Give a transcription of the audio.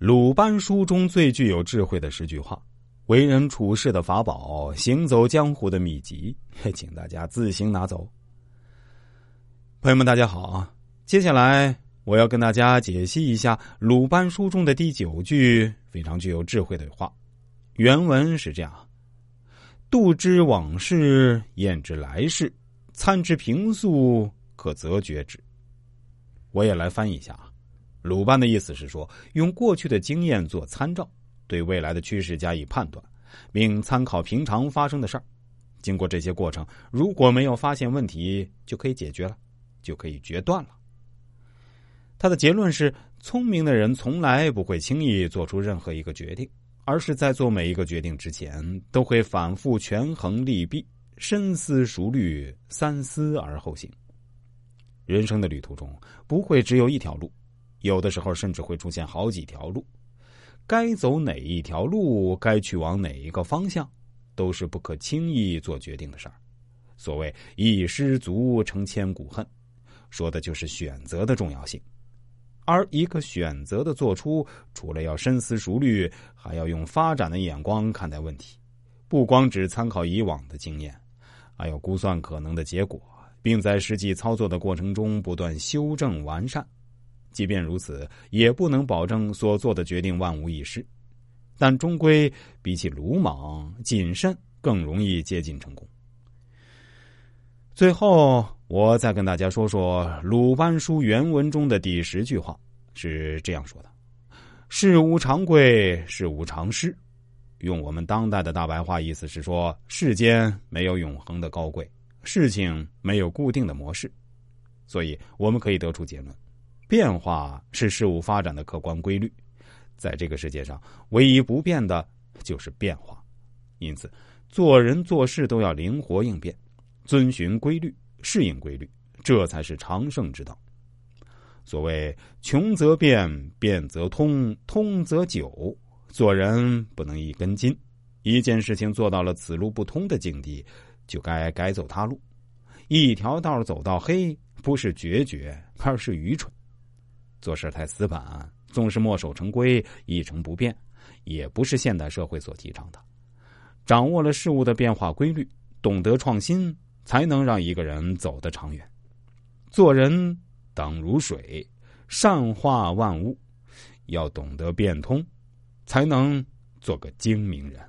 鲁班书中最具有智慧的十句话，为人处事的法宝，行走江湖的秘籍，请大家自行拿走。朋友们，大家好啊，接下来我要跟大家解析一下鲁班书中的第九句非常具有智慧的话。原文是这样：“度之往事，验之来世，参之平素，可则决之。”我也来翻译一下啊。鲁班的意思是说，用过去的经验做参照，对未来的趋势加以判断，并参考平常发生的事儿。经过这些过程，如果没有发现问题，就可以解决了，就可以决断了。他的结论是：聪明的人从来不会轻易做出任何一个决定，而是在做每一个决定之前，都会反复权衡利弊，深思熟虑，三思而后行。人生的旅途中，不会只有一条路。有的时候甚至会出现好几条路，该走哪一条路，该去往哪一个方向，都是不可轻易做决定的事儿。所谓“一失足成千古恨”，说的就是选择的重要性。而一个选择的做出，除了要深思熟虑，还要用发展的眼光看待问题，不光只参考以往的经验，还要估算可能的结果，并在实际操作的过程中不断修正完善。即便如此，也不能保证所做的决定万无一失，但终归比起鲁莽谨慎更容易接近成功。最后，我再跟大家说说鲁班书原文中的第十句话是这样说的：“事无常贵，事无常失。”用我们当代的大白话意思是说，世间没有永恒的高贵，事情没有固定的模式，所以我们可以得出结论。变化是事物发展的客观规律，在这个世界上，唯一不变的就是变化。因此，做人做事都要灵活应变，遵循规律，适应规律，这才是长胜之道。所谓“穷则变，变则通，通则久”，做人不能一根筋。一件事情做到了此路不通的境地，就该改走他路。一条道走到黑，不是决绝，而是愚蠢。做事太死板，总是墨守成规、一成不变，也不是现代社会所提倡的。掌握了事物的变化规律，懂得创新，才能让一个人走得长远。做人等如水，善化万物，要懂得变通，才能做个精明人。